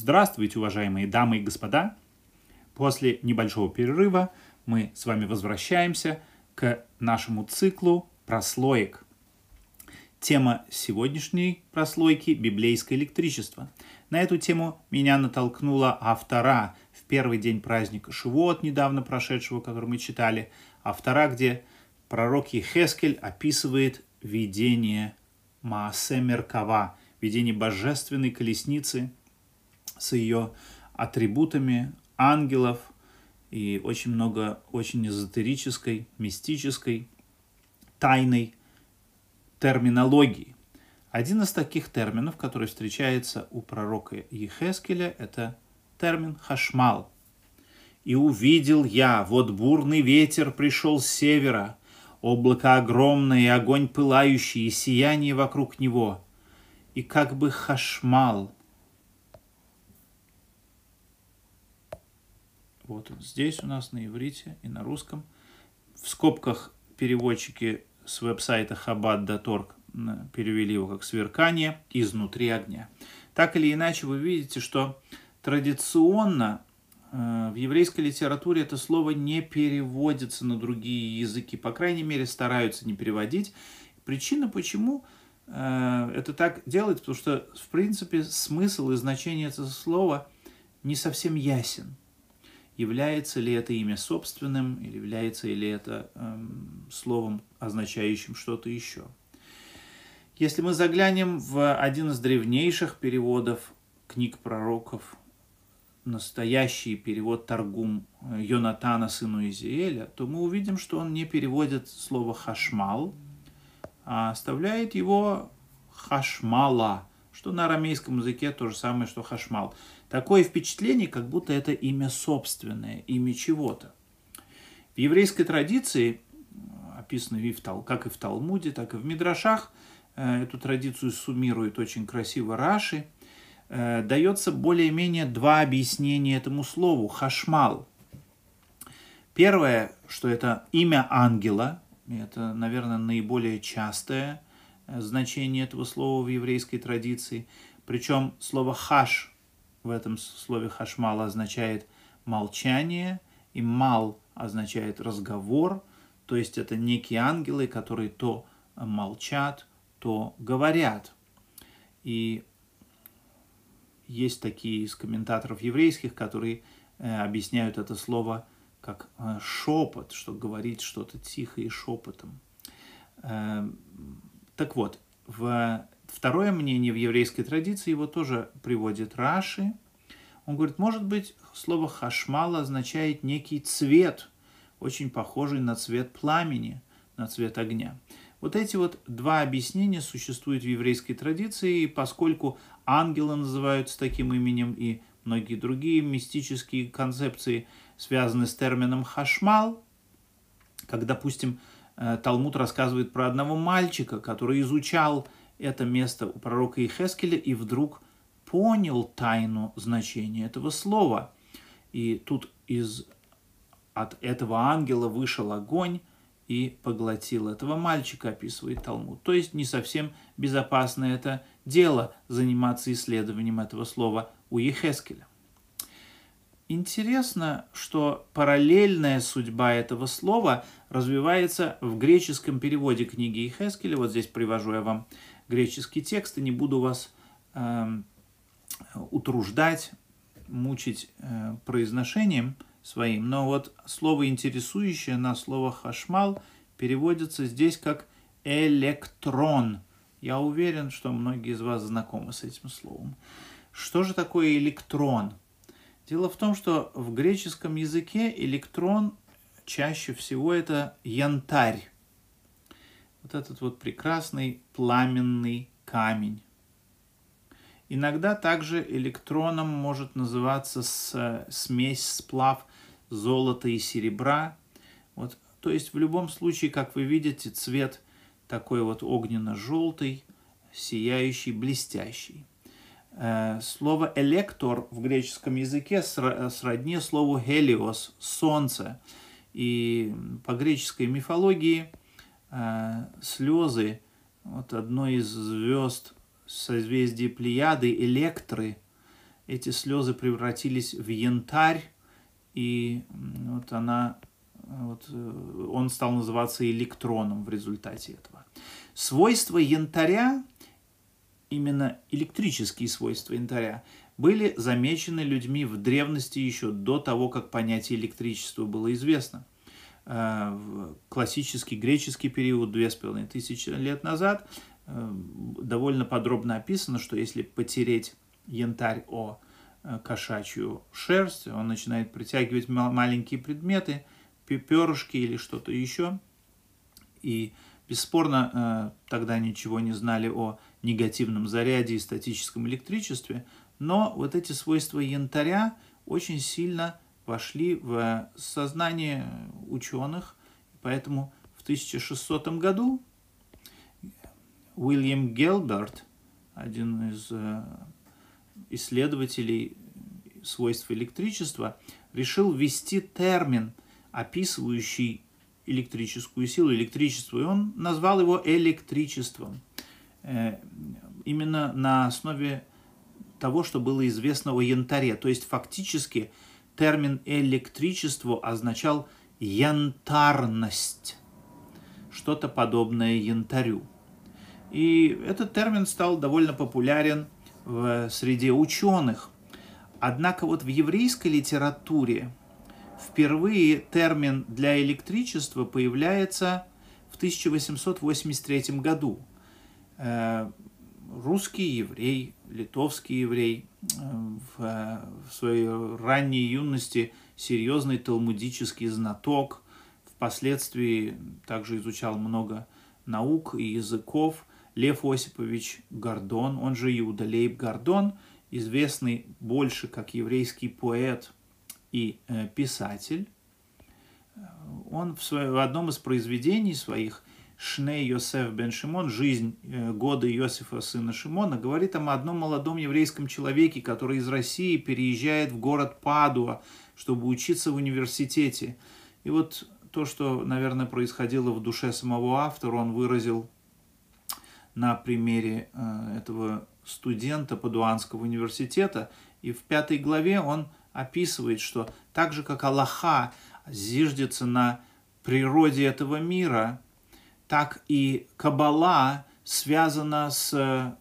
Здравствуйте, уважаемые дамы и господа! После небольшого перерыва мы с вами возвращаемся к нашему циклу прослоек. Тема сегодняшней прослойки – библейское электричество. На эту тему меня натолкнула автора в первый день праздника Шивот, недавно прошедшего, который мы читали, автора, где пророк Ехескель описывает видение Маасе Меркава, видение божественной колесницы с ее атрибутами ангелов и очень много очень эзотерической, мистической, тайной терминологии. Один из таких терминов, который встречается у пророка Ехескеля, это термин «хашмал». «И увидел я, вот бурный ветер пришел с севера, облако огромное и огонь пылающий, и сияние вокруг него, и как бы хашмал. Вот здесь у нас на иврите и на русском. В скобках переводчики с веб-сайта chabad.org перевели его как «сверкание изнутри огня». Так или иначе, вы видите, что традиционно э, в еврейской литературе это слово не переводится на другие языки, по крайней мере, стараются не переводить. Причина, почему э, это так делать, потому что, в принципе, смысл и значение этого слова не совсем ясен. Является ли это имя собственным, или является ли это эм, словом, означающим что-то еще. Если мы заглянем в один из древнейших переводов книг пророков, настоящий перевод Таргум э, Йонатана, сыну Изиэля, то мы увидим, что он не переводит слово «хашмал», а оставляет его «хашмала», что на арамейском языке то же самое, что «хашмал». Такое впечатление, как будто это имя собственное, имя чего-то. В еврейской традиции, описано как и в Талмуде, так и в Мидрашах, Э, эту традицию суммирует очень красиво Раши, э, дается более-менее два объяснения этому слову – хашмал. Первое, что это имя ангела, это, наверное, наиболее частое э, значение этого слова в еврейской традиции. Причем слово «хаш» в этом слове «хашмал» означает молчание, и «мал» означает разговор, то есть это некие ангелы, которые то молчат, то говорят. И есть такие из комментаторов еврейских, которые э, объясняют это слово как э, шепот, что говорить что-то тихо и шепотом. Э, так вот, в второе мнение в еврейской традиции его тоже приводит Раши. Он говорит, может быть, слово хашмал означает некий цвет, очень похожий на цвет пламени, на цвет огня. Вот эти вот два объяснения существуют в еврейской традиции, и поскольку ангелы называются таким именем и многие другие мистические концепции связаны с термином хашмал, как, допустим, э, Талмуд рассказывает про одного мальчика, который изучал это место у пророка Ихескеля и вдруг понял тайну значения этого слова. И тут из, от этого ангела вышел огонь, и поглотил этого мальчика, описывает Талмуд. То есть не совсем безопасно это дело заниматься исследованием этого слова у Ехескеля. Интересно, что параллельная судьба этого слова развивается в греческом переводе книги Ехескеля. Вот здесь привожу я вам греческий текст и не буду вас э, утруждать, мучить э, произношением – своим. Но вот слово интересующее на слово хашмал переводится здесь как электрон. Я уверен, что многие из вас знакомы с этим словом. Что же такое электрон? Дело в том, что в греческом языке электрон чаще всего это янтарь. Вот этот вот прекрасный пламенный камень. Иногда также электроном может называться смесь, сплав золота и серебра. Вот, то есть в любом случае, как вы видите, цвет такой вот огненно-желтый, сияющий, блестящий. Э, слово «электор» в греческом языке сродни слову «хелиос» – «солнце». И по греческой мифологии э, слезы вот одной из звезд созвездия Плеяды, Электры, эти слезы превратились в янтарь, и вот она, вот, э, он стал называться электроном в результате этого. Свойства янтаря, именно электрические свойства янтаря, были замечены людьми в древности еще до того, как понятие электричества было известно. Э, в классический греческий период, две с половиной тысячи лет назад, э, довольно подробно описано, что если потереть янтарь о э, кошачью шерсть, он начинает притягивать маленькие предметы, перышки или что-то еще. И бесспорно тогда ничего не знали о негативном заряде и статическом электричестве, но вот эти свойства янтаря очень сильно вошли в сознание ученых, поэтому в 1600 году Уильям Гелберт, один из э, исследователей свойств электричества, решил ввести термин, описывающий электрическую силу, электричество, и он назвал его электричеством. Э, именно на основе того, что было известно о янтаре. То есть фактически термин электричество означал янтарность, что-то подобное янтарю. И этот термин стал довольно популярен в среде ученых. Однако вот в еврейской литературе впервые термин для электричества появляется в 1883 году. Э, русский еврей, литовский еврей, э, в, в своей ранней юности серьезный талмудический знаток, впоследствии также изучал много наук и языков, Лев Осипович Гордон, он же Иуда Лейб Гордон, известный больше как еврейский поэт и э, писатель. Он в, своем, в одном из произведений своих Шней Йосеф бен Шимон, жизнь э, года Иосифа сына Шимона, говорит о одном молодом еврейском человеке, который из России переезжает в город Падуа, чтобы учиться в университете. И вот то, что, наверное, происходило в душе самого автора, он выразил на примере э, этого студента Падуанского университета. И в пятой главе он описывает, что так же, как Аллаха зиждется на природе этого мира – так и Кабала связана с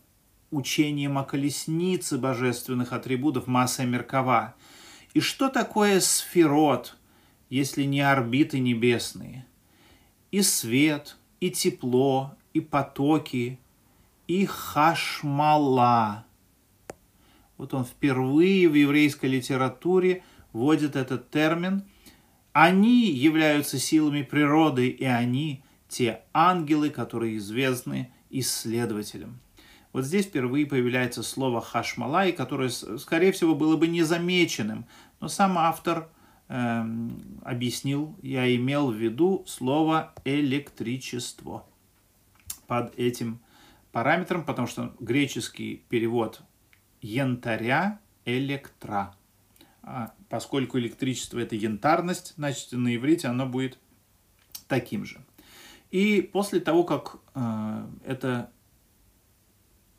учением о колеснице божественных атрибутов масса Меркава. И что такое сферот, если не орбиты небесные? И свет, и тепло, и потоки, и хашмала. Вот он впервые в еврейской литературе вводит этот термин. Они являются силами природы, и они те ангелы, которые известны исследователям. Вот здесь впервые появляется слово хашмалай, которое, скорее всего, было бы незамеченным, но сам автор э, объяснил, я имел в виду слово электричество под этим параметром, потому что греческий перевод янтаря электра. А поскольку электричество это янтарность, значит на иврите оно будет таким же. И после того, как э, это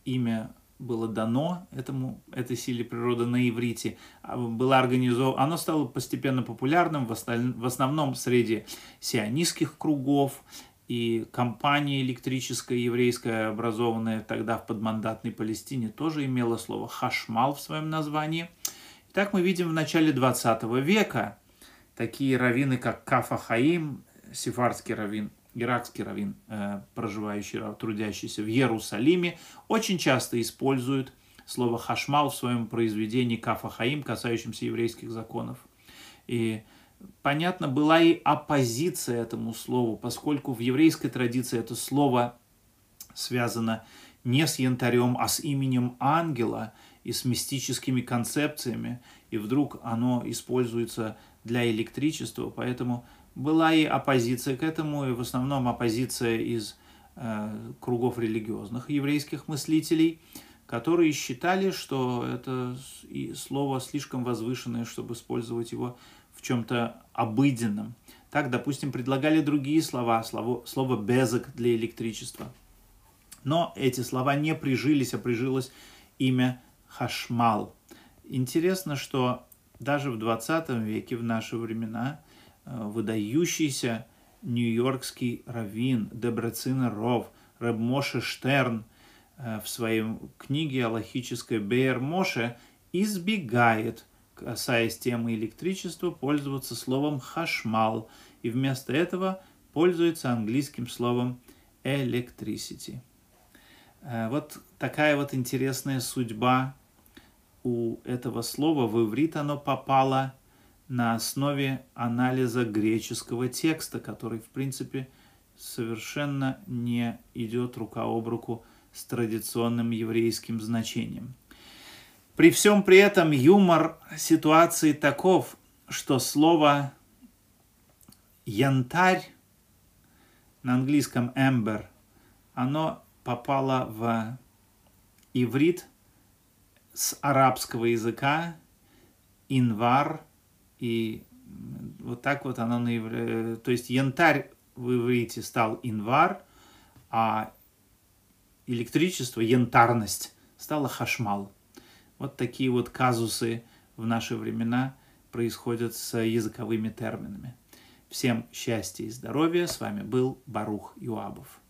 имя было дано этому, этой силе природы на иврите, а, было организовано, оно стало постепенно популярным в, осталь, в основном среди сионистских кругов, и компания электрическая еврейская, образованная тогда в подмандатной Палестине, тоже имела слово «хашмал» в своем названии. Итак, мы видим в начале 20 века такие раввины, как Кафа Хаим, сефардский раввин, иракский раввин, э, проживающий, трудящийся в Иерусалиме, очень часто использует слово «хашмал» в своем произведении «Кафа Хаим», касающемся еврейских законов. И понятно, была и оппозиция этому слову, поскольку в еврейской традиции это слово связано не с янтарем, а с именем ангела и с мистическими концепциями, и вдруг оно используется для электричества, поэтому была и оппозиция к этому, и в основном оппозиция из э, кругов религиозных еврейских мыслителей, которые считали, что это слово слишком возвышенное, чтобы использовать его в чем-то обыденном. Так, допустим, предлагали другие слова, слово, слово «безок» для электричества. Но эти слова не прижились, а прижилось имя «хашмал». Интересно, что даже в 20 веке, в наши времена, выдающийся нью-йоркский раввин Дебрецина Ров, Рэб Моше Штерн э, в своей книге «Аллахическая Бейер Моше» избегает, касаясь темы электричества, пользоваться словом «хашмал» и вместо этого пользуется английским словом «electricity». Э, вот такая вот интересная судьба у этого слова. В иврит оно попало на основе анализа греческого текста, который, в принципе, совершенно не идет рука об руку с традиционным еврейским значением. При всем при этом юмор ситуации таков, что слово янтарь на английском amber, оно попало в иврит с арабского языка, инвар, и вот так вот оно на ивре... То есть янтарь в иврите стал инвар, а электричество, янтарность, стало хашмал. Вот такие вот казусы в наши времена происходят с языковыми терминами. Всем счастья и здоровья. С вами был Барух Юабов.